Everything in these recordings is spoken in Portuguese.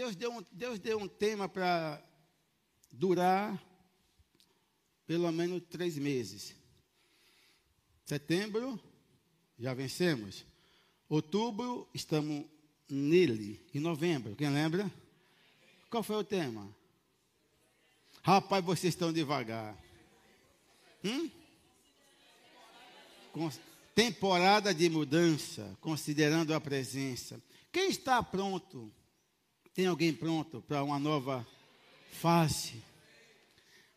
Deus deu um, Deus deu um tema para durar pelo menos três meses. Setembro, já vencemos. Outubro, estamos nele. Em novembro, quem lembra? Qual foi o tema? Rapaz, vocês estão devagar. Hum? Temporada de mudança, considerando a presença. Quem está pronto? Tem alguém pronto para uma nova fase?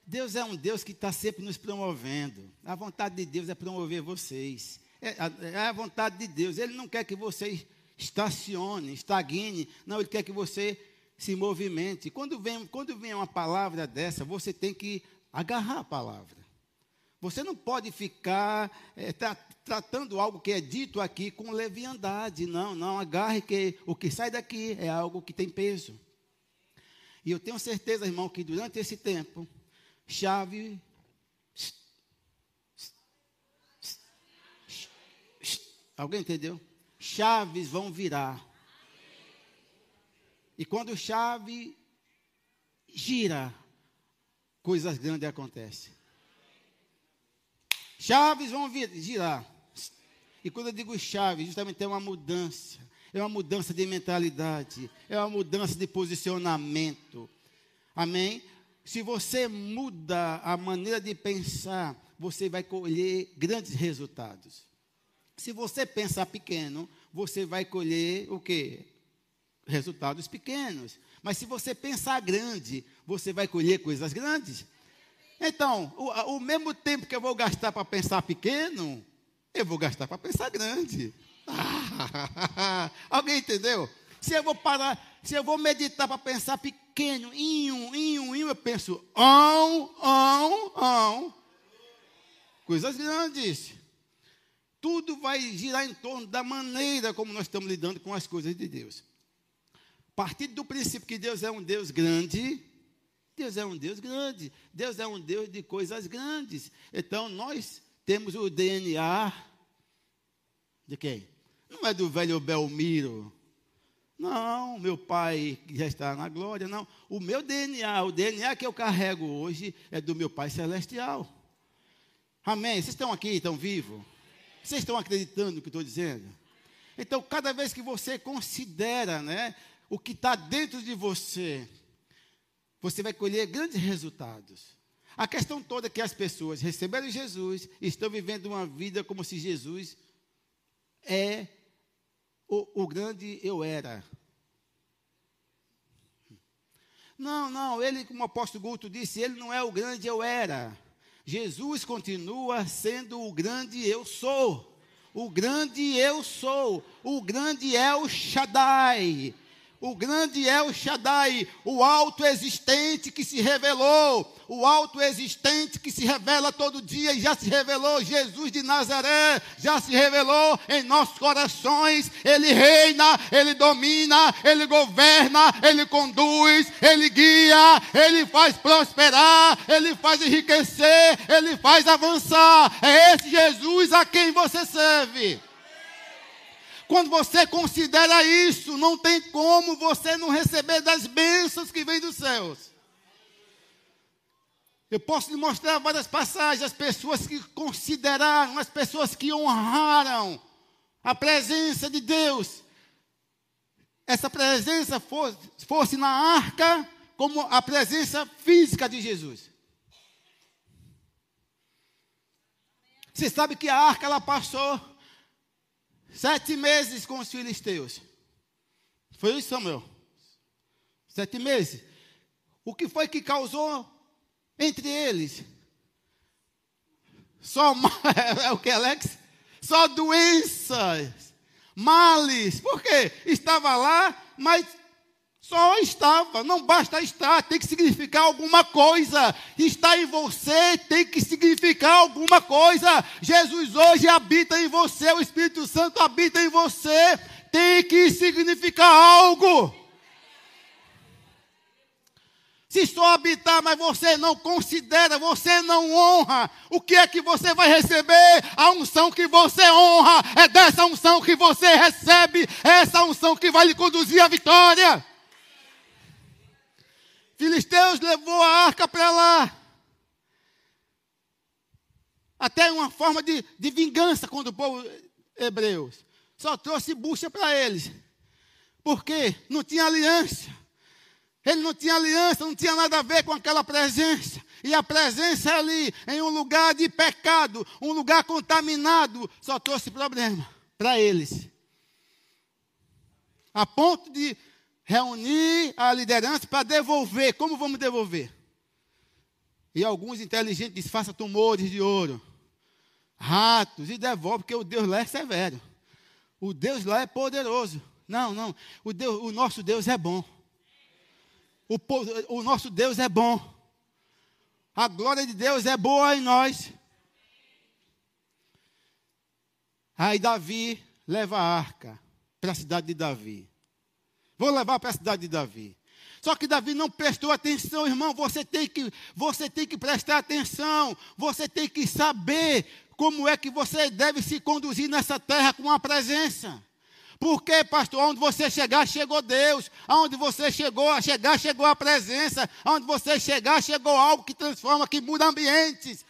Deus é um Deus que está sempre nos promovendo. A vontade de Deus é promover vocês. É, é a vontade de Deus. Ele não quer que você estacione, estagne. Não, Ele quer que você se movimente. Quando vem, quando vem uma palavra dessa, você tem que agarrar a palavra. Você não pode ficar é, tra tratando algo que é dito aqui com leviandade. Não, não. Agarre que o que sai daqui é algo que tem peso. E eu tenho certeza, irmão, que durante esse tempo, chave. Alguém entendeu? Chaves vão virar. E quando chave gira, coisas grandes acontecem. Chaves vão vir, girar. E quando eu digo chave, justamente é uma mudança. É uma mudança de mentalidade. É uma mudança de posicionamento. Amém? Se você muda a maneira de pensar, você vai colher grandes resultados. Se você pensar pequeno, você vai colher o quê? Resultados pequenos. Mas se você pensar grande, você vai colher coisas grandes. Então, o, o mesmo tempo que eu vou gastar para pensar pequeno, eu vou gastar para pensar grande. alguém entendeu? Se eu vou parar, se eu vou meditar para pensar pequeno, inho, inho, inho, eu penso, ão, ão, ão. Coisas grandes. Tudo vai girar em torno da maneira como nós estamos lidando com as coisas de Deus. Partindo do princípio que Deus é um Deus grande, Deus é um Deus grande. Deus é um Deus de coisas grandes. Então nós temos o DNA de quem? Não é do velho Belmiro. Não, meu pai já está na glória, não. O meu DNA, o DNA que eu carrego hoje é do meu Pai Celestial. Amém? Vocês estão aqui, estão vivos? Vocês estão acreditando no que estou dizendo? Então, cada vez que você considera né, o que está dentro de você, você vai colher grandes resultados. A questão toda é que as pessoas receberam Jesus e estão vivendo uma vida como se Jesus é o, o grande eu era. Não, não, ele, como o apóstolo Guto disse, ele não é o grande eu era. Jesus continua sendo o grande eu sou. O grande eu sou. O grande El Shaddai o grande El Shaddai, o alto existente que se revelou, o alto existente que se revela todo dia e já se revelou, Jesus de Nazaré, já se revelou em nossos corações, ele reina, ele domina, ele governa, ele conduz, ele guia, ele faz prosperar, ele faz enriquecer, ele faz avançar. É esse Jesus a quem você serve. Quando você considera isso, não tem como você não receber das bênçãos que vêm dos céus. Eu posso lhe mostrar várias passagens, as pessoas que consideraram, as pessoas que honraram a presença de Deus. Essa presença fosse, fosse na arca como a presença física de Jesus. Você sabe que a arca ela passou Sete meses com os filisteus. Foi isso, Samuel? Sete meses. O que foi que causou entre eles? Só é o que, Alex? Só doenças, males. Por quê? Estava lá, mas só estava, não basta estar, tem que significar alguma coisa. Está em você tem que significar alguma coisa. Jesus hoje habita em você, o Espírito Santo habita em você, tem que significar algo. Se só habitar, mas você não considera, você não honra, o que é que você vai receber? A unção que você honra, é dessa unção que você recebe, é essa unção que vai lhe conduzir à vitória. Filisteus levou a arca para lá. Até uma forma de, de vingança contra o povo hebreus. Só trouxe bucha para eles. Porque não tinha aliança. Ele não tinha aliança, não tinha nada a ver com aquela presença. E a presença ali, em um lugar de pecado, um lugar contaminado, só trouxe problema para eles. A ponto de reunir a liderança para devolver. Como vamos devolver? E alguns inteligentes dizem: faça tumores de ouro, ratos, e devolve, porque o Deus lá é severo. O Deus lá é poderoso. Não, não. O, Deus, o nosso Deus é bom. O, o nosso Deus é bom. A glória de Deus é boa em nós. Aí Davi leva a arca para a cidade de Davi. Vou levar para a cidade de Davi. Só que Davi não prestou atenção, irmão. Você tem que, você tem que prestar atenção. Você tem que saber como é que você deve se conduzir nessa terra com a presença. Porque, pastor, onde você chegar, chegou Deus. Aonde você chegou, a chegar, chegou a presença. Aonde você chegar, chegou algo que transforma, que muda ambientes.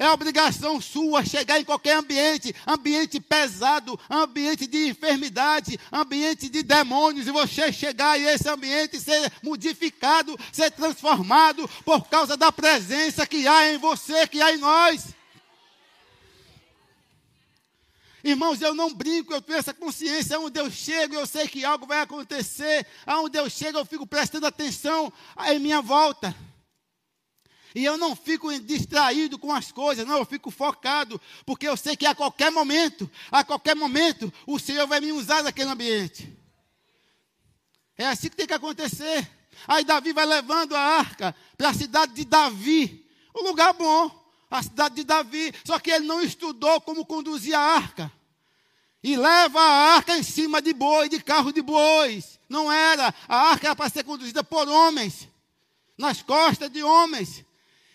É obrigação sua chegar em qualquer ambiente, ambiente pesado, ambiente de enfermidade, ambiente de demônios, e você chegar e esse ambiente ser modificado, ser transformado por causa da presença que há em você, que há em nós. Irmãos, eu não brinco, eu tenho essa consciência. Aonde eu chego, eu sei que algo vai acontecer. Aonde eu chego, eu fico prestando atenção em minha volta. E eu não fico distraído com as coisas, não, eu fico focado, porque eu sei que a qualquer momento, a qualquer momento, o Senhor vai me usar naquele ambiente. É assim que tem que acontecer. Aí Davi vai levando a arca para a cidade de Davi, um lugar bom a cidade de Davi, só que ele não estudou como conduzir a arca. E leva a arca em cima de boi, de carro de bois. Não era. A arca era para ser conduzida por homens, nas costas de homens.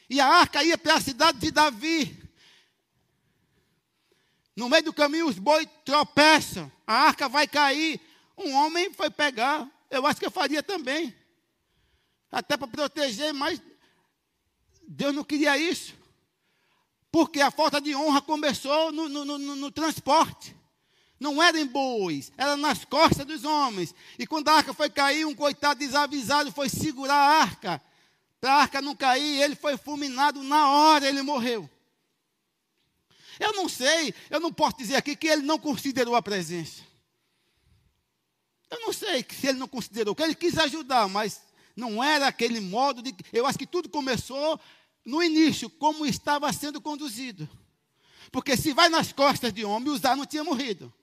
E a arca ia para a cidade de Davi. No meio do caminho, os bois tropeçam. A arca vai cair. Um homem foi pegar. Eu acho que eu faria também. Até para proteger, mas Deus não queria isso. Porque a falta de honra começou no, no, no, no transporte. Não era em bois, era nas costas dos homens. E quando a arca foi cair, um coitado desavisado foi segurar a arca. Para a arca não cair, ele foi fulminado na hora, ele morreu. Eu não sei, eu não posso dizer aqui que ele não considerou a presença. Eu não sei se ele não considerou, que ele quis ajudar, mas não era aquele modo de. Eu acho que tudo começou no início, como estava sendo conduzido. Porque se vai nas costas de homem, Uzá não tinha morrido.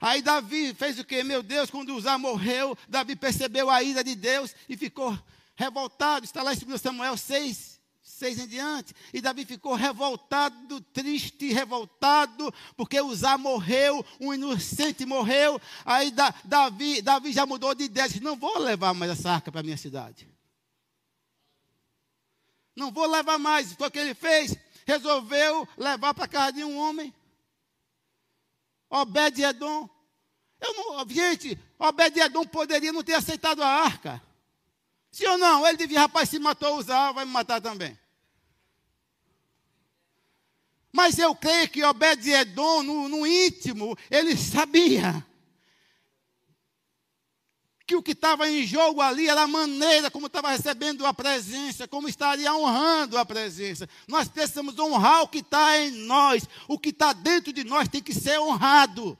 Aí Davi fez o que? Meu Deus, quando Uzá morreu, Davi percebeu a ira de Deus e ficou revoltado. Está lá em 2 Samuel 6, 6 em diante. E Davi ficou revoltado, triste, revoltado, porque Uzá morreu, um inocente morreu. Aí Davi, Davi já mudou de ideia, disse, não vou levar mais essa arca para a minha cidade. Não vou levar mais. Foi o que ele fez. Resolveu levar para a casa de um homem. Obed-Edom. Eu não, gente, Obed-Edom poderia não ter aceitado a arca. Sim ou não? Ele devia, rapaz, se matou usar, vai me matar também. Mas eu creio que Obed-Edom, no, no íntimo, ele sabia que o que estava em jogo ali era a maneira como estava recebendo a presença, como estaria honrando a presença. Nós precisamos honrar o que está em nós, o que está dentro de nós tem que ser honrado.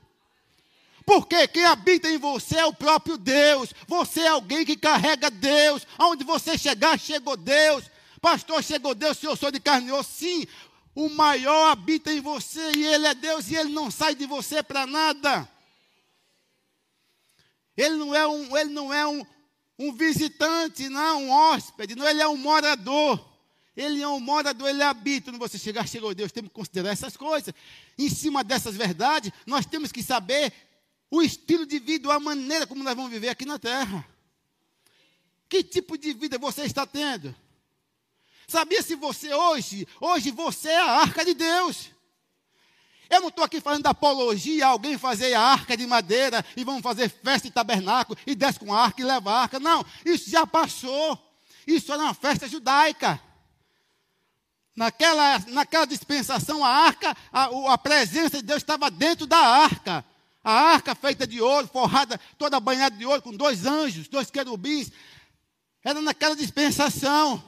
Porque quem habita em você é o próprio Deus. Você é alguém que carrega Deus. Aonde você chegar, chegou Deus. Pastor, chegou Deus, se eu sou de carne osso. Sim, o maior habita em você e Ele é Deus e Ele não sai de você para nada. Ele não é um, ele não é um, um visitante, não, um hóspede, não, ele é um morador. Ele é um morador, ele habita. Quando você chegar, chegou Deus, temos que considerar essas coisas. Em cima dessas verdades, nós temos que saber o estilo de vida, a maneira como nós vamos viver aqui na terra. Que tipo de vida você está tendo? Sabia se você hoje, hoje você é a arca de Deus. Eu não estou aqui falando da apologia, alguém fazer a arca de madeira e vamos fazer festa de tabernáculo e desce com a arca e leva a arca. Não, isso já passou. Isso era uma festa judaica. Naquela, naquela dispensação, a arca, a, a presença de Deus estava dentro da arca. A arca feita de ouro, forrada, toda banhada de ouro, com dois anjos, dois querubins. Era naquela dispensação.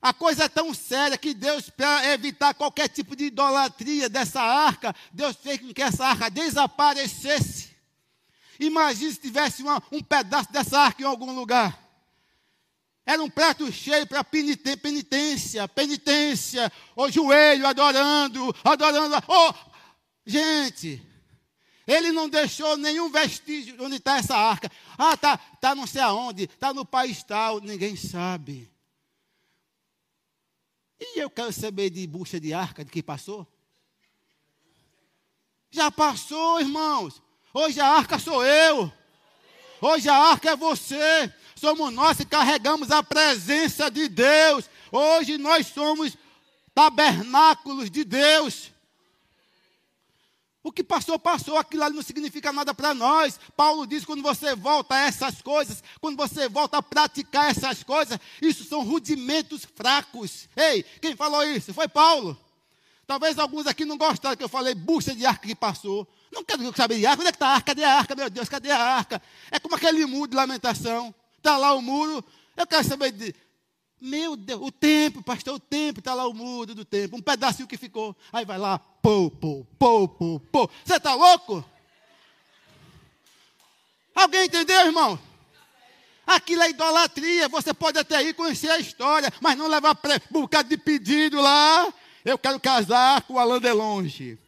A coisa é tão séria que Deus, para evitar qualquer tipo de idolatria dessa arca, Deus fez com que essa arca desaparecesse. Imagine se tivesse uma, um pedaço dessa arca em algum lugar. Era um prato cheio para penitência, penitência, o joelho adorando, adorando. Oh, gente, ele não deixou nenhum vestígio onde está essa arca. Ah, está tá não sei aonde, está no país tal, ninguém sabe. E eu quero saber de bucha de arca, de que passou? Já passou, irmãos. Hoje a arca sou eu. Hoje a arca é você. Somos nós que carregamos a presença de Deus. Hoje nós somos tabernáculos de Deus. O que passou, passou, aquilo ali não significa nada para nós. Paulo diz: quando você volta a essas coisas, quando você volta a praticar essas coisas, isso são rudimentos fracos. Ei, quem falou isso? Foi Paulo. Talvez alguns aqui não gostaram que eu falei bucha de arca que passou. Não quero saber de arca. Onde é que está a arca? Cadê a arca? Meu Deus, cadê a arca? É como aquele muro de lamentação. Está lá o muro. Eu quero saber de. Meu Deus, o tempo, pastor, o tempo, está lá o muro do tempo, um pedacinho que ficou. Aí vai lá, pô, pô, pô, pô, pô. Você está louco? Alguém entendeu, irmão? Aquilo é idolatria. Você pode até ir conhecer a história, mas não levar um bocado de pedido lá. Eu quero casar com o Alain Delonge.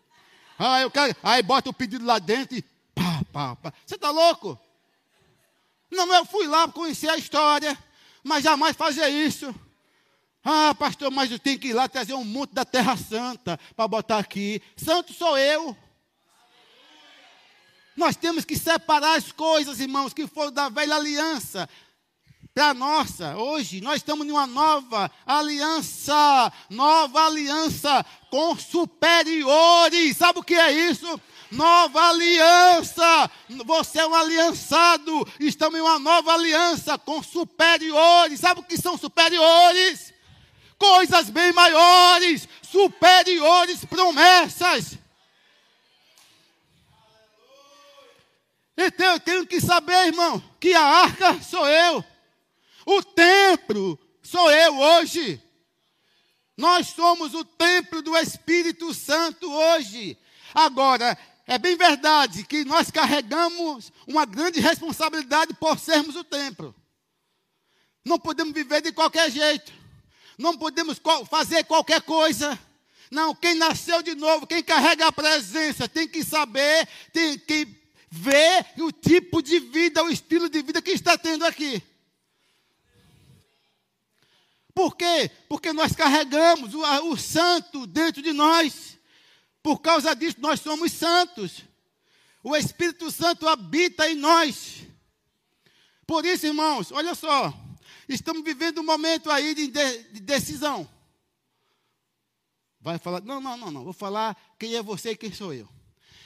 Ah, eu quero. Aí bota o pedido lá dentro e pá, pá, pá. Você está louco? Não, eu fui lá conhecer a história mas jamais fazer isso. Ah, pastor, mas eu tenho que ir lá trazer um monte da Terra Santa para botar aqui. Santo sou eu. Nós temos que separar as coisas, irmãos, que foram da velha aliança para a nossa. Hoje nós estamos em uma nova aliança, nova aliança com superiores. Sabe o que é isso? Nova aliança. Você é um aliançado. Estamos em uma nova aliança com superiores. Sabe o que são superiores? Coisas bem maiores, superiores promessas. Então eu tenho que saber, irmão, que a arca sou eu. O templo sou eu hoje. Nós somos o templo do Espírito Santo hoje. Agora, é bem verdade que nós carregamos uma grande responsabilidade por sermos o templo. Não podemos viver de qualquer jeito. Não podemos fazer qualquer coisa. Não, quem nasceu de novo, quem carrega a presença, tem que saber, tem que ver o tipo de vida, o estilo de vida que está tendo aqui. Por quê? Porque nós carregamos o, o santo dentro de nós. Por causa disso, nós somos santos. O Espírito Santo habita em nós. Por isso, irmãos, olha só. Estamos vivendo um momento aí de, de, de decisão. Vai falar, não, não, não, não. Vou falar quem é você e quem sou eu.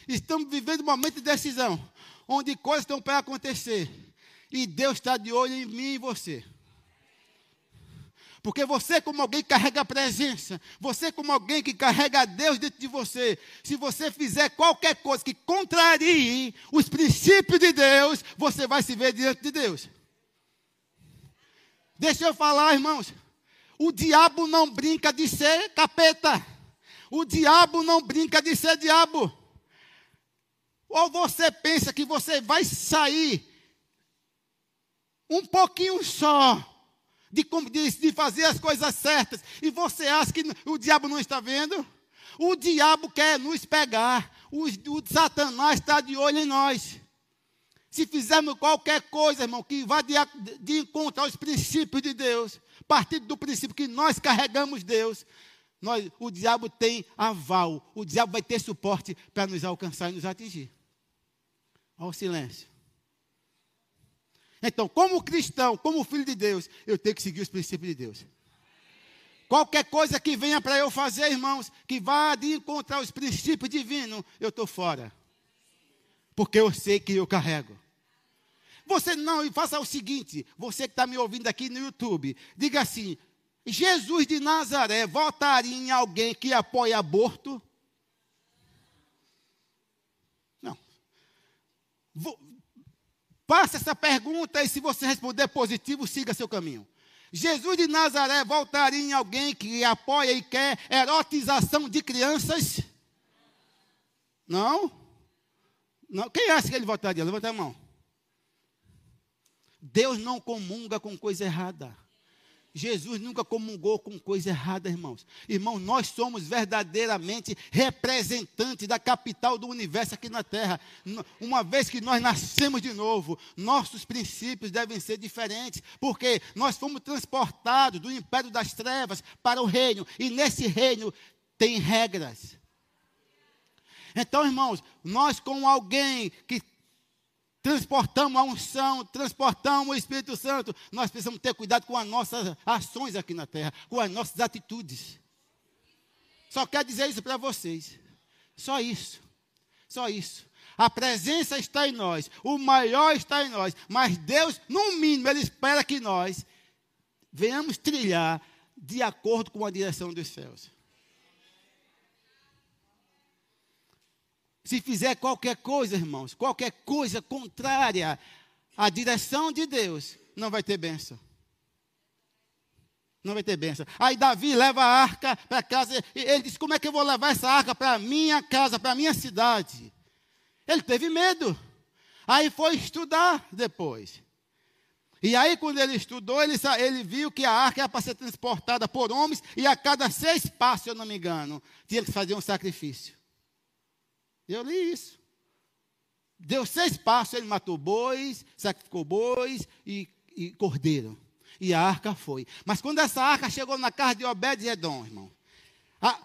Estamos vivendo um momento de decisão. Onde coisas estão para acontecer. E Deus está de olho em mim e você. Porque você, como alguém que carrega a presença, você, como alguém que carrega Deus dentro de você, se você fizer qualquer coisa que contrarie os princípios de Deus, você vai se ver diante de Deus. Deixa eu falar, irmãos. O diabo não brinca de ser capeta. O diabo não brinca de ser diabo. Ou você pensa que você vai sair um pouquinho só de, de fazer as coisas certas, e você acha que o diabo não está vendo? O diabo quer nos pegar, o, o Satanás está de olho em nós. Se fizermos qualquer coisa, irmão, que vá de, de encontrar os princípios de Deus, partindo do princípio que nós carregamos Deus, nós, o diabo tem aval, o diabo vai ter suporte para nos alcançar e nos atingir. Olha o silêncio. Então, como cristão, como filho de Deus, eu tenho que seguir os princípios de Deus. Qualquer coisa que venha para eu fazer, irmãos, que vá de encontrar os princípios divinos, eu estou fora. Porque eu sei que eu carrego. Você não, faça o seguinte: você que está me ouvindo aqui no YouTube, diga assim: Jesus de Nazaré votaria em alguém que apoia aborto? Não. Faça essa pergunta e se você responder positivo, siga seu caminho. Jesus de Nazaré voltaria em alguém que apoia e quer erotização de crianças? Não? Não. Quem acha que ele votaria? Levanta a mão. Deus não comunga com coisa errada. Jesus nunca comungou com coisa errada, irmãos. Irmãos, nós somos verdadeiramente representantes da capital do universo aqui na terra. Uma vez que nós nascemos de novo, nossos princípios devem ser diferentes, porque nós fomos transportados do império das trevas para o reino, e nesse reino tem regras. Então, irmãos, nós com alguém que transportamos a unção, transportamos o Espírito Santo, nós precisamos ter cuidado com as nossas ações aqui na terra, com as nossas atitudes. Só quero dizer isso para vocês. Só isso. Só isso. A presença está em nós, o maior está em nós, mas Deus, no mínimo, Ele espera que nós venhamos trilhar de acordo com a direção dos céus. Se fizer qualquer coisa, irmãos, qualquer coisa contrária à direção de Deus, não vai ter bênção. Não vai ter bênção. Aí Davi leva a arca para casa. Ele disse: Como é que eu vou levar essa arca para a minha casa, para a minha cidade? Ele teve medo. Aí foi estudar depois. E aí, quando ele estudou, ele, ele viu que a arca era para ser transportada por homens, e a cada seis passos, se eu não me engano, tinha que fazer um sacrifício. Eu li isso. Deu seis passos, ele matou bois, sacrificou bois e, e cordeiro. E a arca foi. Mas quando essa arca chegou na casa de Obed-Edom, irmão, a,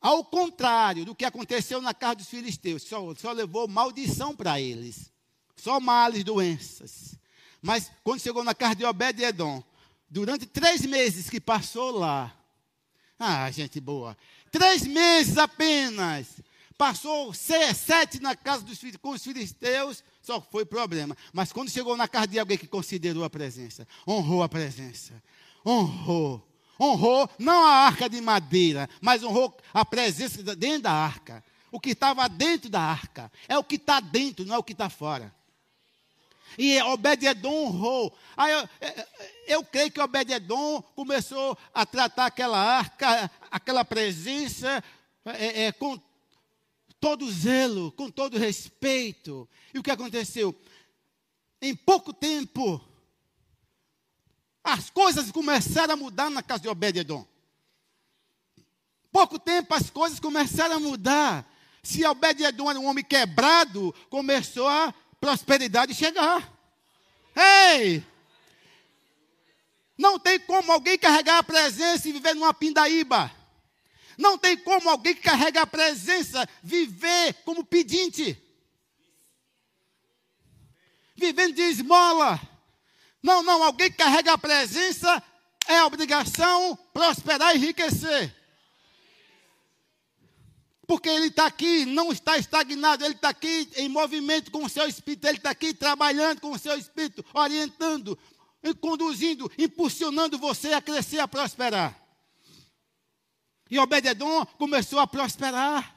ao contrário do que aconteceu na casa dos filisteus, só, só levou maldição para eles. Só males, doenças. Mas quando chegou na casa de Obed-Edom, durante três meses que passou lá, ah, gente boa, três meses apenas, Passou sete na casa dos com os filisteus, só foi problema. Mas quando chegou na casa de alguém que considerou a presença, honrou a presença, honrou, honrou não a arca de madeira, mas honrou a presença dentro da arca. O que estava dentro da arca é o que está dentro, não é o que está fora. E Obed-Edom honrou. Aí eu, eu, creio que Obed-Edom começou a tratar aquela arca, aquela presença, é, é, com todo zelo, com todo respeito. E o que aconteceu? Em pouco tempo, as coisas começaram a mudar na casa de Obed-Edom. Pouco tempo as coisas começaram a mudar. Se Obed-Edom era um homem quebrado, começou a prosperidade chegar. Ei! Não tem como alguém carregar a presença e viver numa pindaíba. Não tem como alguém que carrega a presença viver como pedinte. Vivendo de esmola. Não, não, alguém que carrega a presença é obrigação prosperar e enriquecer. Porque ele está aqui, não está estagnado, ele está aqui em movimento com o seu espírito, ele está aqui trabalhando com o seu espírito, orientando, conduzindo, impulsionando você a crescer, a prosperar. E Obededon começou a prosperar.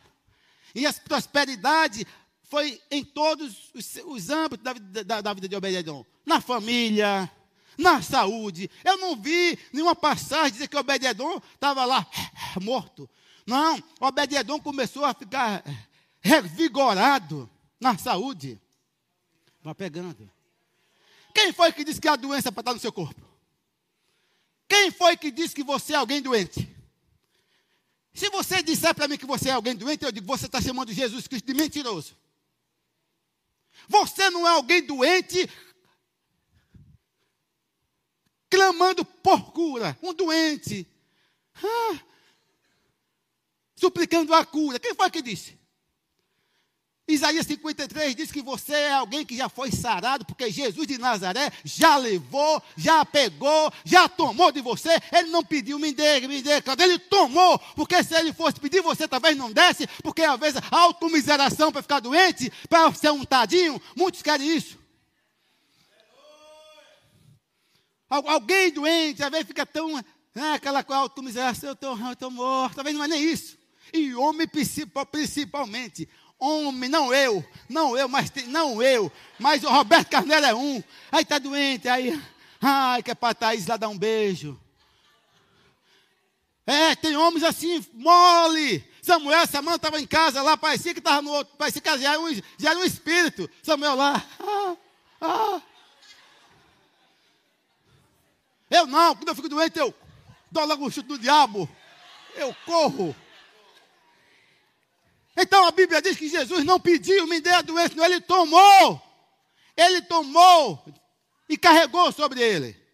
E a prosperidade foi em todos os, os âmbitos da, da, da, vida de Obededon. Na família, na saúde. Eu não vi nenhuma passagem dizer que Obededon estava lá morto. Não, Obededon começou a ficar revigorado na saúde. Vai pegando. Quem foi que disse que a doença é para estar no seu corpo? Quem foi que disse que você é alguém doente? Se você disser para mim que você é alguém doente, eu digo, você está chamando Jesus Cristo de mentiroso. Você não é alguém doente clamando por cura. Um doente. Ah, suplicando a cura. Quem foi que disse? Isaías 53 diz que você é alguém que já foi sarado, porque Jesus de Nazaré já levou, já pegou, já tomou de você. Ele não pediu, me dê, me dê, ele tomou, porque se ele fosse pedir, você talvez não desse, porque às vezes automiseração para ficar doente, para ser um tadinho, muitos querem isso. Alguém doente, às vezes fica tão, né, aquela automiseração, eu estou morto, talvez não é nem isso. E homem principalmente, homem, não eu, não eu, mas não eu, mas o Roberto Carneiro é um. Aí está doente, aí, ai, quer para Thaís lá dar um beijo. É, tem homens assim, mole. Samuel, semana estava em casa lá, parecia que estava no outro, parecia que já era, um, já era um espírito. Samuel lá, ah, ah. Eu não, quando eu fico doente, eu dou logo um chute do diabo. Eu corro. Então a Bíblia diz que Jesus não pediu, me dê a doença, não, ele tomou. Ele tomou e carregou sobre ele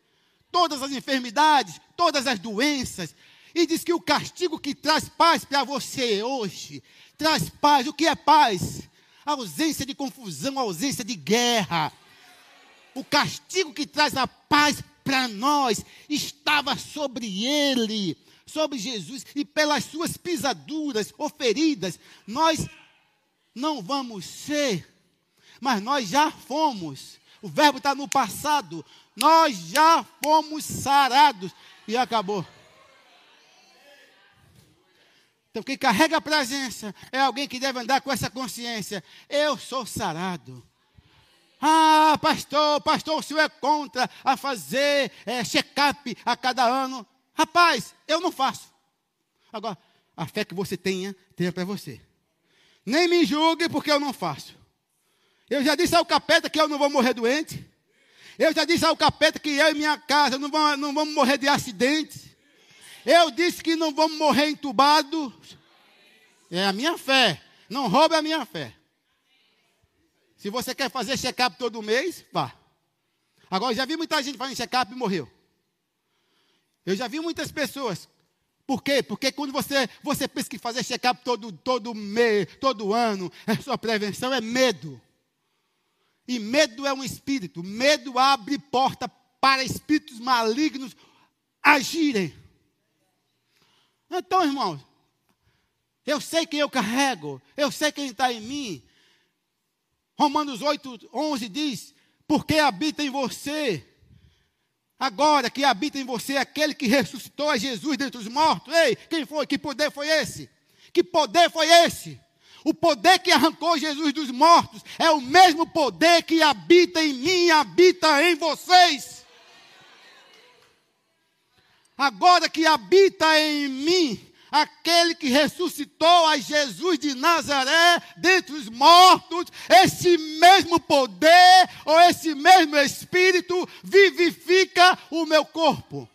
todas as enfermidades, todas as doenças. E diz que o castigo que traz paz para você hoje, traz paz. O que é paz? A ausência de confusão, a ausência de guerra. O castigo que traz a paz para nós estava sobre ele sobre Jesus e pelas suas pisaduras ou feridas, nós não vamos ser, mas nós já fomos. O verbo está no passado. Nós já fomos sarados. E acabou. Então, quem carrega a presença é alguém que deve andar com essa consciência. Eu sou sarado. Ah, pastor, pastor, o senhor é contra a fazer é, check-up a cada ano. Rapaz, eu não faço. Agora, a fé que você tenha, tenha para você. Nem me julgue porque eu não faço. Eu já disse ao capeta que eu não vou morrer doente. Eu já disse ao capeta que eu e minha casa não vamos, não vamos morrer de acidente. Eu disse que não vamos morrer entubado. É a minha fé. Não roube a minha fé. Se você quer fazer check-up todo mês, vá. Agora, já vi muita gente fazendo check-up e morreu. Eu já vi muitas pessoas. Por quê? Porque quando você, você pensa que fazer check-up todo, todo mês, todo ano, a sua prevenção é medo. E medo é um espírito. Medo abre porta para espíritos malignos agirem. Então, irmãos, eu sei quem eu carrego, eu sei quem está em mim. Romanos 8, 11 diz: Porque habita em você agora que habita em você aquele que ressuscitou a Jesus dentre os mortos. Ei, quem foi? Que poder foi esse? Que poder foi esse? O poder que arrancou Jesus dos mortos é o mesmo poder que habita em mim, habita em vocês. Agora que habita em mim, aquele que ressuscitou a Jesus de Nazaré dentre os mortos, esse mesmo poder ou esse mesmo Espírito vivifica o meu corpo.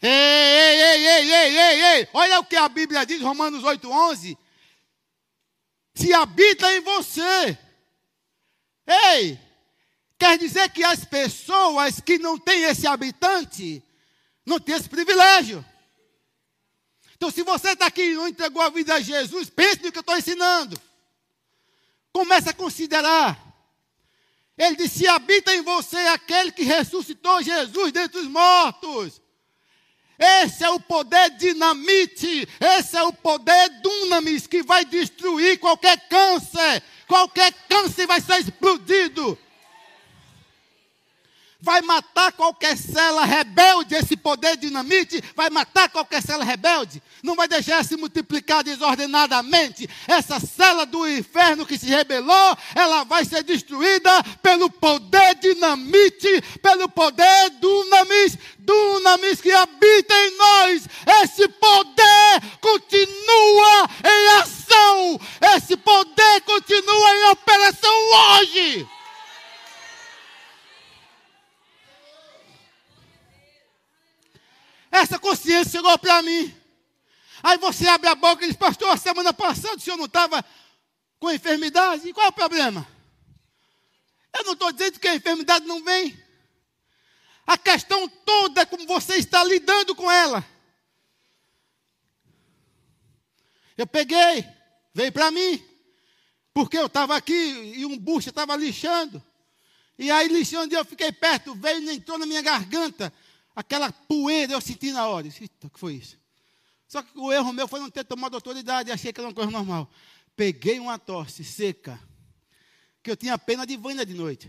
Ei, ei, ei, ei, ei, ei, ei, olha o que a Bíblia diz, Romanos 8,11. Se habita em você. Ei, quer dizer que as pessoas que não têm esse habitante, não tem esse privilégio. Então, se você está aqui e não entregou a vida a Jesus, pense no que eu estou ensinando. Comece a considerar. Ele disse: habita em você aquele que ressuscitou Jesus dentre os mortos. Esse é o poder dinamite, esse é o poder dunamis que vai destruir qualquer câncer. Qualquer câncer vai ser explodido vai matar qualquer cela rebelde, esse poder dinamite vai matar qualquer cela rebelde, não vai deixar se multiplicar desordenadamente. Essa cela do inferno que se rebelou, ela vai ser destruída pelo poder dinamite, pelo poder dunamis, dunamis que habita em nós. Esse poder continua em ação, esse poder continua em operação hoje. Essa consciência chegou para mim. Aí você abre a boca e diz, pastor, a semana passada o senhor não estava com enfermidade? E qual é o problema? Eu não estou dizendo que a enfermidade não vem. A questão toda é como você está lidando com ela. Eu peguei, veio para mim. Porque eu estava aqui e um bucha estava lixando. E aí, lixando, eu fiquei perto, veio e entrou na minha garganta. Aquela poeira eu senti na hora. Eita, que foi isso? Só que o erro meu foi não ter tomado autoridade. Achei que era uma coisa normal. Peguei uma tosse seca. Que eu tinha pena de vânia de noite.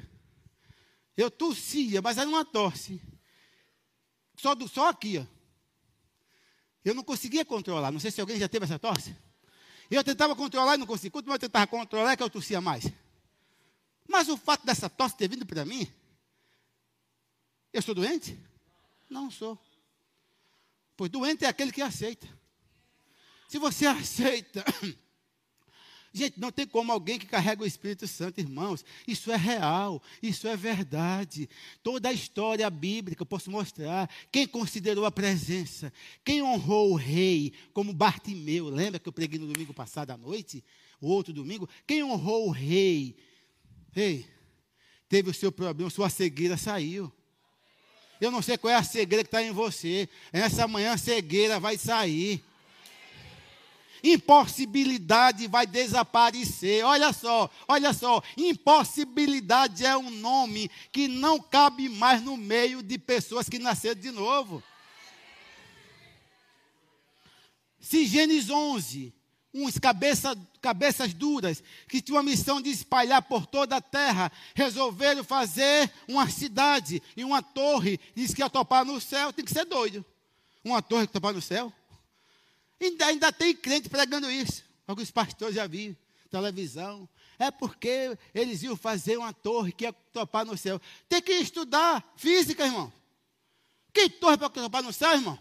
Eu tossia, mas era uma tosse. Só, do, só aqui, ó. Eu não conseguia controlar. Não sei se alguém já teve essa tosse. Eu tentava controlar e não conseguia. Quanto mais eu tentava controlar, é que eu tossia mais. Mas o fato dessa tosse ter vindo para mim, eu sou doente? Não sou. Pois doente é aquele que aceita. Se você aceita, Gente, não tem como alguém que carrega o Espírito Santo, irmãos. Isso é real, isso é verdade. Toda a história bíblica eu posso mostrar. Quem considerou a presença, quem honrou o rei, como Bartimeu, lembra que eu preguei no domingo passado à noite? O outro domingo? Quem honrou o rei? Ei, teve o seu problema, sua cegueira saiu. Eu não sei qual é a cegueira que está em você. Essa manhã a cegueira vai sair impossibilidade vai desaparecer. Olha só, olha só, impossibilidade é um nome que não cabe mais no meio de pessoas que nasceram de novo. Se Gênesis 11, uns cabeça, cabeças duras, que tinham a missão de espalhar por toda a terra, resolveram fazer uma cidade e uma torre, diz que ia topar no céu, tem que ser doido. Uma torre que topar no céu? Ainda, ainda tem crente pregando isso. Alguns pastores já viram, televisão. É porque eles iam fazer uma torre que ia topar no céu. Tem que estudar física, irmão. Que torre para topar no céu, irmão?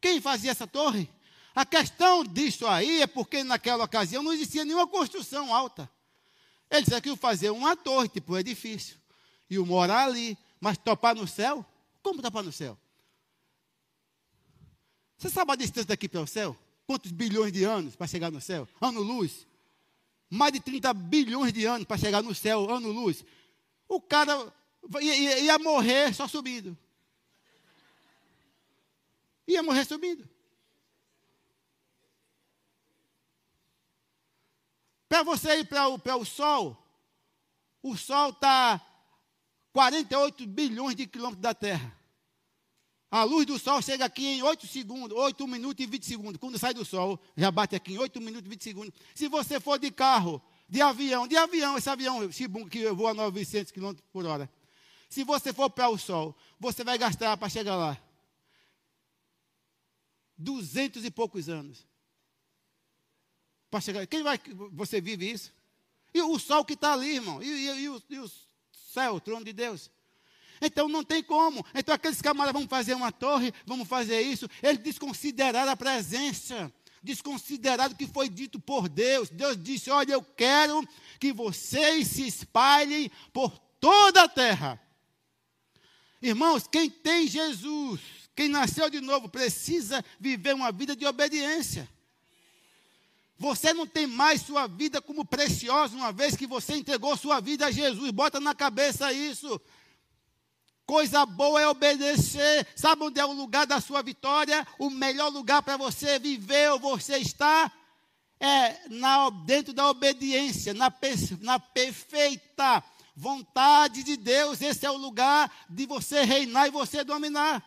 Quem fazia essa torre? A questão disso aí é porque naquela ocasião não existia nenhuma construção alta. Eles iam fazer uma torre, tipo um edifício. E morar ali. Mas topar no céu? Como topar no céu? Você sabe a distância daqui para o céu? Quantos bilhões de anos para chegar no céu? Ano-luz. Mais de 30 bilhões de anos para chegar no céu, ano-luz. O cara ia, ia morrer só subindo. Ia morrer subindo. Para você ir para o, para o Sol, o Sol está 48 bilhões de quilômetros da Terra. A luz do sol chega aqui em 8 segundos, 8 minutos e 20 segundos. Quando sai do sol, já bate aqui em 8 minutos e 20 segundos. Se você for de carro, de avião, de avião, esse avião que voa a 900 km por hora. Se você for para o sol, você vai gastar para chegar lá 200 e poucos anos. Para chegar. Quem vai. Você vive isso? E o sol que está ali, irmão. E, e, e, o, e o céu, o trono de Deus. Então não tem como. Então aqueles camaradas vão fazer uma torre, vamos fazer isso. Eles desconsideraram a presença, desconsideraram o que foi dito por Deus. Deus disse: Olha, eu quero que vocês se espalhem por toda a terra. Irmãos, quem tem Jesus, quem nasceu de novo, precisa viver uma vida de obediência. Você não tem mais sua vida como preciosa, uma vez que você entregou sua vida a Jesus. Bota na cabeça isso. Coisa boa é obedecer. Sabe onde é o lugar da sua vitória? O melhor lugar para você viver ou você estar é na, dentro da obediência, na, na perfeita vontade de Deus. Esse é o lugar de você reinar e você dominar.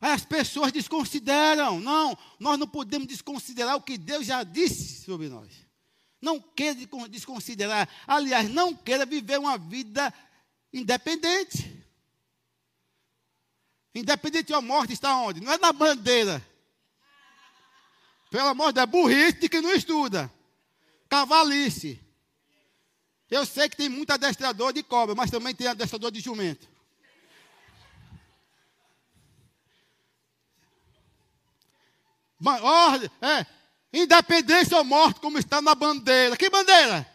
As pessoas desconsideram. Não, nós não podemos desconsiderar o que Deus já disse sobre nós. Não queira desconsiderar. Aliás, não queira viver uma vida Independente. Independente a morte está onde? Não é na bandeira. Pelo amor de Deus, é burrice de quem não estuda. Cavalice. Eu sei que tem muito adestrador de cobra, mas também tem adestrador de jumento. Ordem, é, independência ou morte, como está na bandeira. Que bandeira?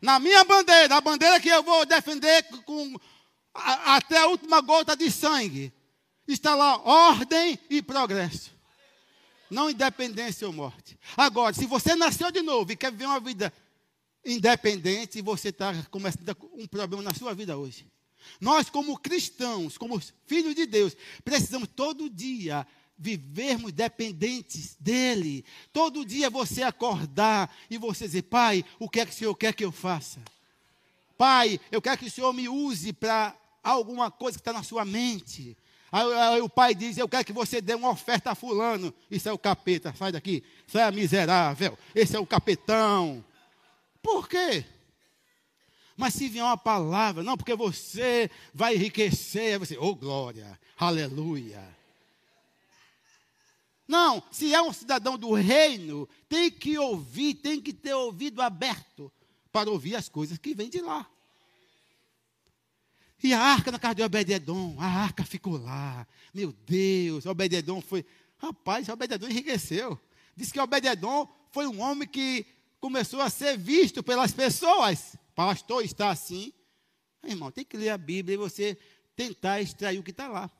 Na minha bandeira, a bandeira que eu vou defender com a, até a última gota de sangue, está lá ordem e progresso. Não independência ou morte. Agora, se você nasceu de novo e quer viver uma vida independente, você está começando um problema na sua vida hoje. Nós, como cristãos, como filhos de Deus, precisamos todo dia vivermos dependentes dEle. Todo dia você acordar e você dizer: Pai, o que é que o Senhor quer que eu faça? Pai, eu quero que o Senhor me use para alguma coisa que está na sua mente. Aí, aí, o pai diz: Eu quero que você dê uma oferta a Fulano. Isso é o capeta, sai daqui. Isso é miserável. Esse é o capetão. Por quê? Mas se vier uma palavra, não, porque você vai enriquecer, você, oh glória, aleluia. Não, se é um cidadão do reino, tem que ouvir, tem que ter ouvido aberto para ouvir as coisas que vêm de lá. E a arca na casa de Obededon, a arca ficou lá. Meu Deus, Obededon foi. Rapaz, Obededon enriqueceu. Diz que Obededon foi um homem que começou a ser visto pelas pessoas. Pastor está assim. Irmão, tem que ler a Bíblia e você tentar extrair o que está lá.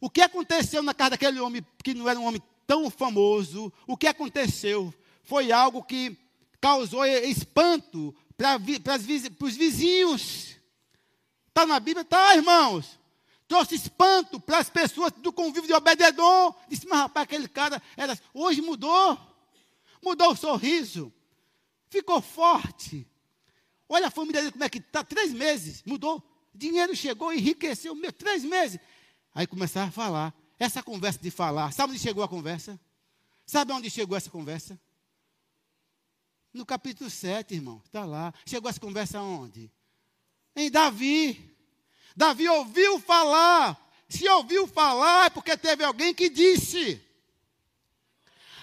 O que aconteceu na casa daquele homem que não era um homem tão famoso? O que aconteceu foi algo que causou espanto para, os vizinhos. Está na Bíblia? Está, irmãos. Trouxe espanto para as pessoas do convívio de Obededon. Disse, mas rapaz, aquele cara era. Hoje mudou. Mudou o sorriso. Ficou forte. Olha a família dele como é que está. Três meses. Mudou. Dinheiro chegou, enriqueceu. Meu, três meses. Aí começaram a falar. Essa conversa de falar. Sabe onde chegou a conversa? Sabe onde chegou essa conversa? No capítulo 7, irmão. Está lá. Chegou essa conversa onde? Em Davi. Davi ouviu falar. Se ouviu falar é porque teve alguém que disse.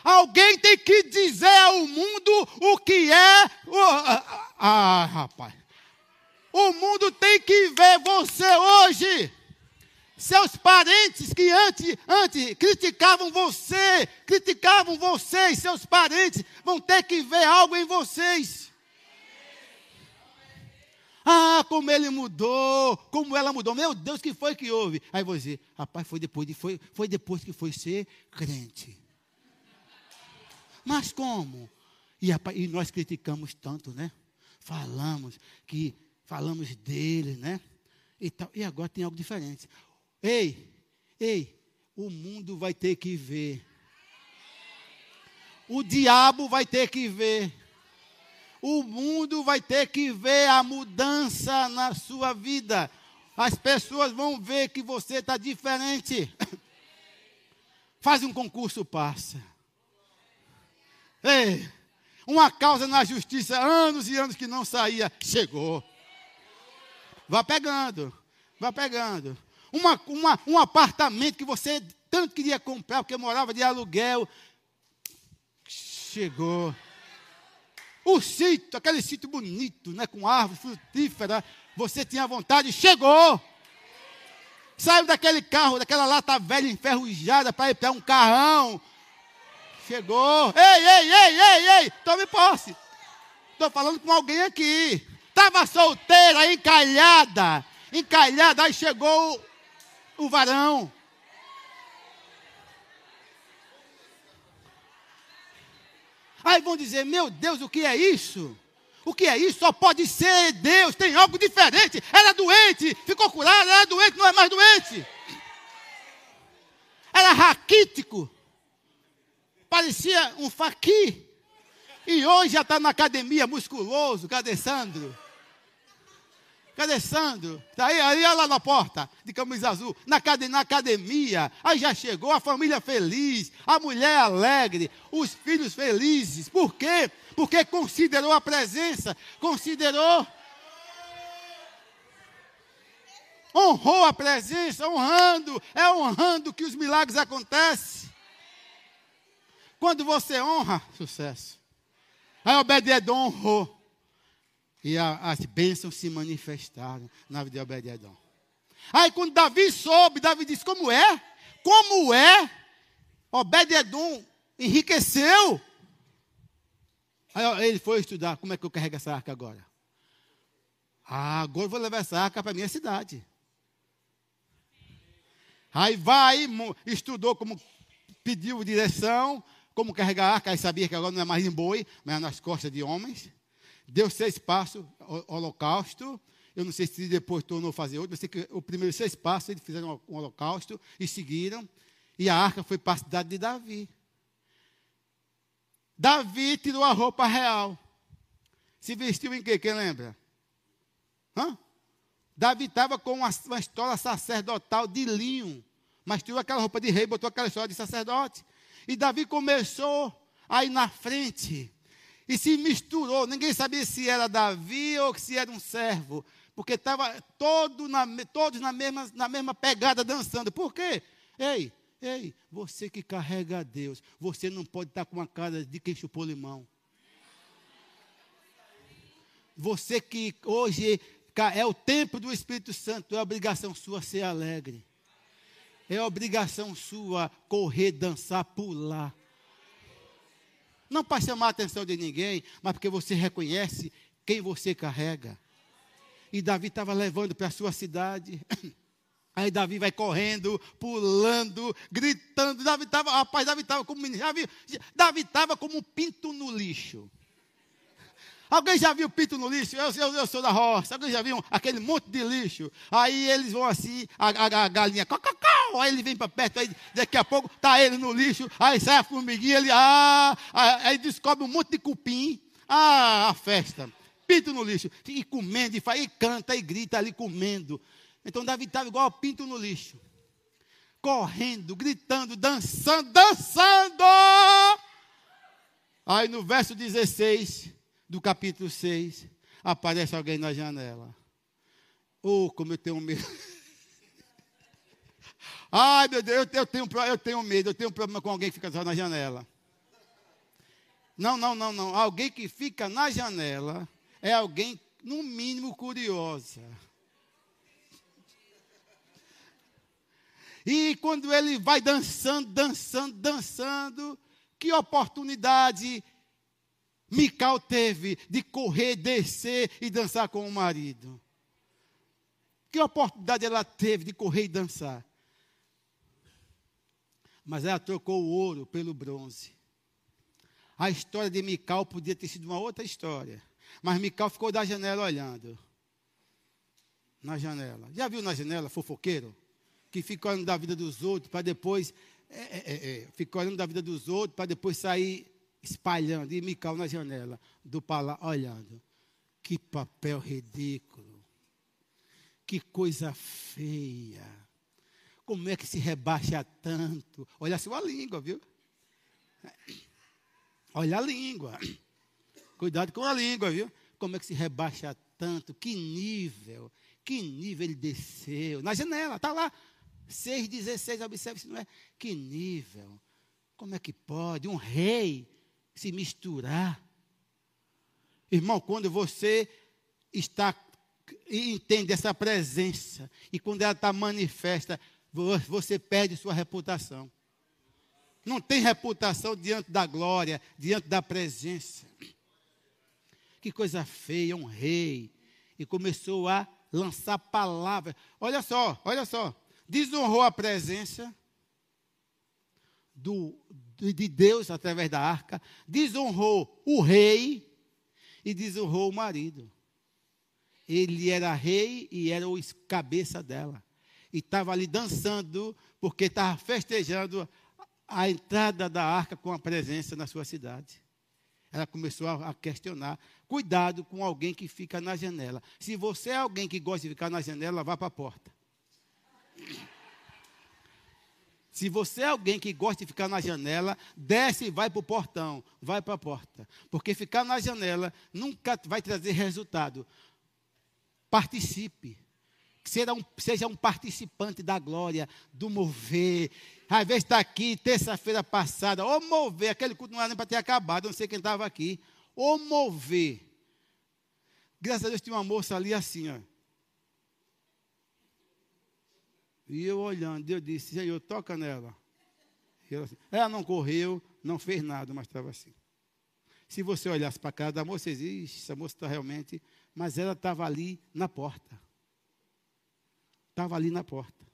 Alguém tem que dizer ao mundo o que é. Ah, rapaz. O mundo tem que ver você hoje. Seus parentes que antes, antes criticavam você, criticavam vocês, seus parentes, vão ter que ver algo em vocês. Ah, como ele mudou, como ela mudou. Meu Deus, que foi que houve? Aí você, rapaz, foi depois, de, foi, foi depois que foi ser crente. Mas como? E, e nós criticamos tanto, né? Falamos que falamos dele, né? E, tal, e agora tem algo diferente. Ei, ei, o mundo vai ter que ver. O diabo vai ter que ver o mundo vai ter que ver a mudança na sua vida. As pessoas vão ver que você está diferente. Faz um concurso, passa. Ei, uma causa na justiça, anos e anos que não saía, chegou. Vá pegando, vá pegando. Uma, uma, um apartamento que você tanto queria comprar, porque morava de aluguel, chegou. O sítio, aquele sítio bonito, né, com árvore frutífera, você tinha vontade, chegou. Saiu daquele carro, daquela lata velha enferrujada para ir para um carrão. Chegou. Ei, ei, ei, ei, ei, tome posse. Estou falando com alguém aqui. Estava solteira, encalhada. Encalhada, aí chegou o, varão. Aí vão dizer: Meu Deus, o que é isso? O que é isso? Só pode ser Deus, tem algo diferente. Era doente, ficou curado, era doente, não é mais doente. Era raquítico, parecia um faqui. E hoje já está na academia, musculoso. Cadê Sandro? Cadê Sandro? Está aí, aí lá na porta, de camisa azul, na, na academia. Aí já chegou a família feliz, a mulher alegre, os filhos felizes. Por quê? Porque considerou a presença, considerou. Honrou a presença, honrando, é honrando que os milagres acontecem. Quando você honra, sucesso. Aí Obededon honrou. E a, as bênçãos se manifestaram na vida de Obed-Edom. Aí quando Davi soube, Davi disse, como é? Como é? Obed-Edom enriqueceu. Aí ele foi estudar, como é que eu carrego essa arca agora? Ah, agora eu vou levar essa arca para a minha cidade. Aí vai, estudou como pediu direção, como carregar a arca, aí sabia que agora não é mais em boi, mas é nas costas de homens. Deu seis passos, holocausto. Eu não sei se depois tornou fazer outro, mas sei que o primeiro seis passos eles fizeram um holocausto e seguiram. E a arca foi para a cidade de Davi. Davi tirou a roupa real. Se vestiu em quê? Quem lembra? Hã? Davi estava com uma, uma história sacerdotal de linho. Mas tirou aquela roupa de rei, botou aquela história de sacerdote. E Davi começou a ir na frente. E se misturou. Ninguém sabia se era Davi ou se era um servo. Porque estava todo na, todos na mesma, na mesma pegada dançando. Por quê? Ei, ei, você que carrega a Deus, você não pode estar com uma cara de quem chupou limão. Você que hoje é o tempo do Espírito Santo, é obrigação sua ser alegre. É obrigação sua correr, dançar, pular. Não para chamar a atenção de ninguém, mas porque você reconhece quem você carrega. E Davi estava levando para a sua cidade. Aí Davi vai correndo, pulando, gritando. Davi estava, rapaz, Davi estava como Davi estava como um pinto no lixo. Alguém já viu pinto no lixo? Eu, eu, eu, sou da roça. Alguém já viu aquele monte de lixo? Aí eles vão assim, a, a, a galinha, cococó, aí ele vem para perto, aí daqui a pouco está ele no lixo, aí sai a formiguinha, ele, ah, aí descobre um monte de cupim. Ah, a festa. Pinto no lixo. E comendo, e, faz, e canta, e grita ali comendo. Então Davi estava igual pinto no lixo. Correndo, gritando, dançando, dançando. Aí no verso 16 do capítulo 6, aparece alguém na janela. Oh, como eu tenho medo. Ai, meu Deus, eu tenho, eu tenho medo, eu tenho um problema com alguém que fica só na janela. Não, não, não, não. Alguém que fica na janela é alguém, no mínimo, curiosa. E quando ele vai dançando, dançando, dançando, que oportunidade Mical teve de correr, descer e dançar com o marido. Que oportunidade ela teve de correr e dançar? Mas ela trocou o ouro pelo bronze. A história de Mical podia ter sido uma outra história. Mas Mical ficou da janela olhando. Na janela. Já viu na janela fofoqueiro? Que fica olhando da vida dos outros para depois. É, é, é, é olhando da vida dos outros para depois sair espalhando, e Mical na janela do palácio, olhando. Que papel ridículo. Que coisa feia. Como é que se rebaixa tanto? Olha a sua língua, viu? Olha a língua. Cuidado com a língua, viu? Como é que se rebaixa tanto? Que nível. Que nível ele desceu. Na janela, está lá. 6,16, observe se não é. Que nível. Como é que pode? Um rei se misturar. Irmão, quando você está e entende essa presença, e quando ela está manifesta, você perde sua reputação. Não tem reputação diante da glória, diante da presença. Que coisa feia, um rei. E começou a lançar palavras. Olha só, olha só. Desonrou a presença do, de Deus através da arca, desonrou o rei e desonrou o marido. Ele era rei e era o cabeça dela. E estava ali dançando, porque estava festejando a entrada da arca com a presença na sua cidade. Ela começou a, questionar. Cuidado com alguém que fica na janela. Se você é alguém que gosta de ficar na janela, vá para a porta. Se você é alguém que gosta de ficar na janela, desce e vai para o portão, vai para a porta. Porque ficar na janela nunca vai trazer resultado. Participe. Seja um, seja um participante da glória, do mover. Às vezes está aqui, terça-feira passada, ou mover, aquele culto não era nem para ter acabado, não sei quem estava aqui. Ou mover. Graças a Deus tinha uma moça ali assim, ó. E eu olhando, eu disse, Senhor, toca nela. Ela, assim, ela, não correu, não fez nada, mas estava assim. Se você olhasse para a cara da moça, existe, essa moça está realmente. Mas ela estava ali na porta. Estava ali na porta.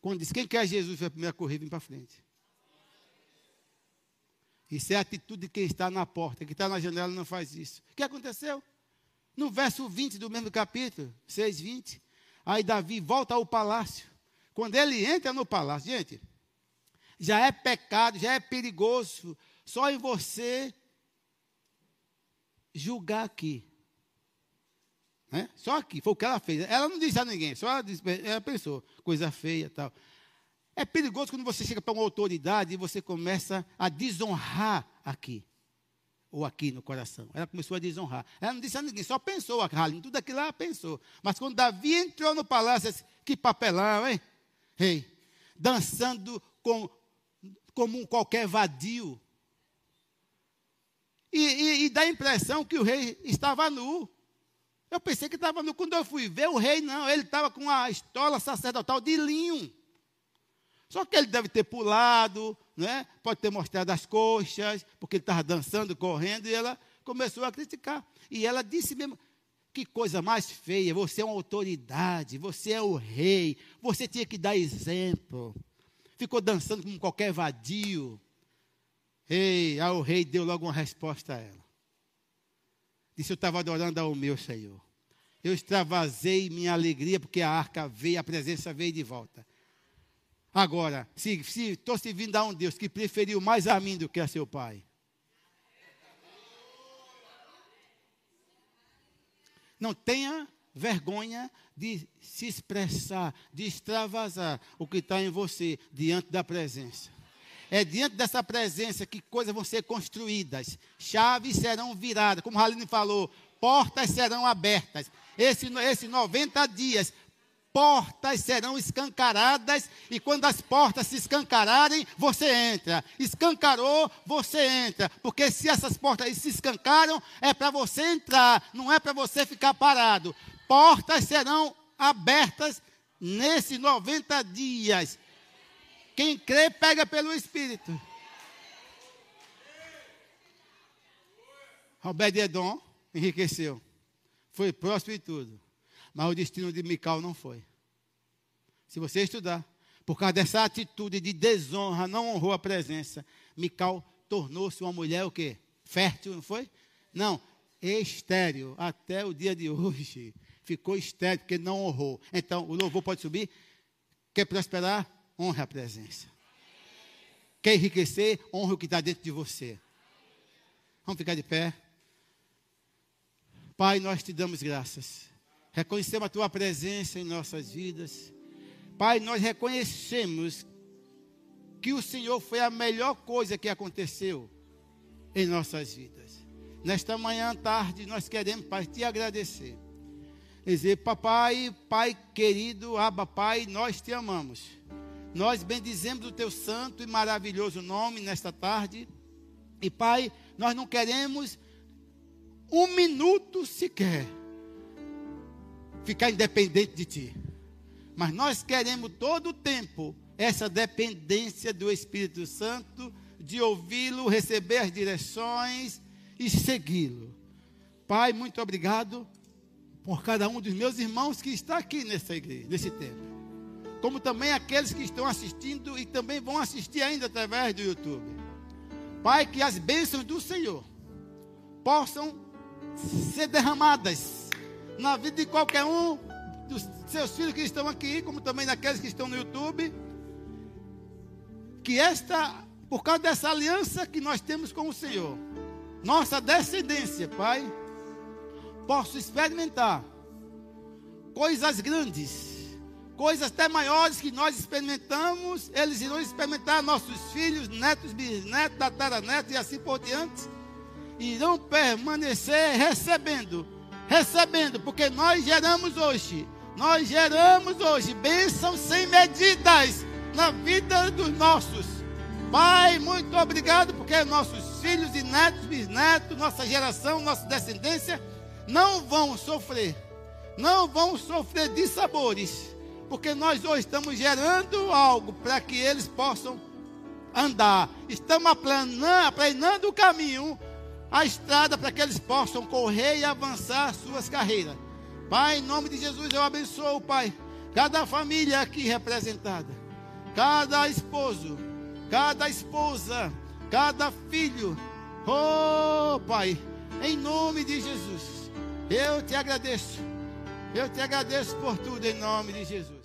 Quando disse, quem quer Jesus, foi a primeira correr, vim para frente. Isso é a atitude de quem está na porta, que está na janela não faz isso. O que aconteceu? No verso 20 do mesmo capítulo, 6, 20, aí Davi volta ao palácio. Quando ele entra no palácio, gente, Já é pecado, já é perigoso. Só em você julgar aqui. Né? Só aqui, foi o que ela fez. Ela não disse a ninguém, só ela, disse, ela pensou, coisa feia tal. É perigoso quando você chega para uma autoridade e você começa a desonrar aqui. Ou aqui no coração. Ela começou a desonrar. Ela não disse a ninguém, só pensou, a tudo aquilo ela pensou. Mas quando Davi entrou no palácio, disse, que papelão, hein? Rei, dançando com, como um qualquer vadio. E, e, e dá a impressão que o rei estava nu. Eu pensei que estava nu. Quando eu fui ver o rei, não, ele estava com a estola sacerdotal de linho. Só que ele deve ter pulado, né? pode ter mostrado as coxas, porque ele estava dançando, correndo, e ela começou a criticar. E ela disse mesmo: que coisa mais feia, você é uma autoridade, você é o rei, você tinha que dar exemplo. Ficou dançando como qualquer vadio. Ei, aí o rei deu logo uma resposta a ela. Disse: Eu estava adorando ao meu Senhor. Eu extravasei minha alegria, porque a arca veio, a presença veio de volta. Agora, se estou servindo a um Deus que preferiu mais a mim do que a seu pai. Não tenha vergonha de se expressar, de extravasar o que está em você diante da presença. É diante dessa presença que coisas vão ser construídas, chaves serão viradas, como Haline falou, portas serão abertas. Esse, esse 90 dias portas serão escancaradas, e quando as portas se escancararem, você entra. Escancarou, você entra. Porque se essas portas se escancaram, é para você entrar, não é para você ficar parado. Portas serão abertas nesses 90 dias. Quem crê, pega pelo Espírito. Obed-Edom enriqueceu. Foi próspero e tudo. Mas o destino de Mical não foi. Se você estudar, por causa dessa atitude de desonra, não honrou a presença, Mical tornou-se uma mulher o quê? Fértil, não foi? Não, estéreo até o dia de hoje. Ficou estéreo porque não honrou. Então, o louvor pode subir. Quer prosperar? Honre a presença. Quer enriquecer? Honre o que está dentro de você. Vamos ficar de pé. Pai, nós te damos graças. Reconhecemos a tua presença em nossas vidas. Pai, nós reconhecemos que o Senhor foi a melhor coisa que aconteceu em nossas vidas. Nesta manhã, tarde, nós queremos, Pai, te agradecer. Dizer, papai, Pai querido, Abba, Pai, nós te amamos. Nós bendizemos o teu santo e maravilhoso nome nesta tarde. E, Pai, nós não queremos um minuto sequer ficar independente de Ti. Mas nós queremos todo o tempo essa dependência do Espírito Santo, de ouvi-lo, receber as direções e segui-lo. Pai, muito obrigado por cada um dos meus irmãos que está aqui nessa igreja, nesse tempo. Como também aqueles que estão assistindo e também vão assistir ainda através do YouTube. Pai, que as bênçãos do Senhor possam ser derramadas na vida de qualquer um dos seus filhos que estão aqui, como também daqueles que estão no YouTube. Que esta, por causa dessa aliança que nós temos com o Senhor, nossa descendência, Pai, possa experimentar coisas grandes, coisas até maiores que nós experimentamos, eles irão experimentar nossos filhos, netos, bisnetos, tataranetos e assim por diante, irão permanecer recebendo recebendo, porque nós geramos hoje, nós geramos hoje bênçãos sem medidas na vida dos nossos. Pai, muito obrigado, porque nossos filhos e netos, bisnetos, nossa geração, nossa descendência, não vão sofrer, não vão sofrer de sabores, porque nós hoje estamos gerando algo para que eles possam andar, estamos aplanando, aplanando o caminho a estrada para que eles possam correr e avançar suas carreiras. Pai, em nome de Jesus, eu abençoo, Pai, cada família aqui representada, cada esposo, cada esposa, cada filho. Oh, Pai, em nome de Jesus, eu te agradeço. Eu te agradeço por tudo em nome de Jesus.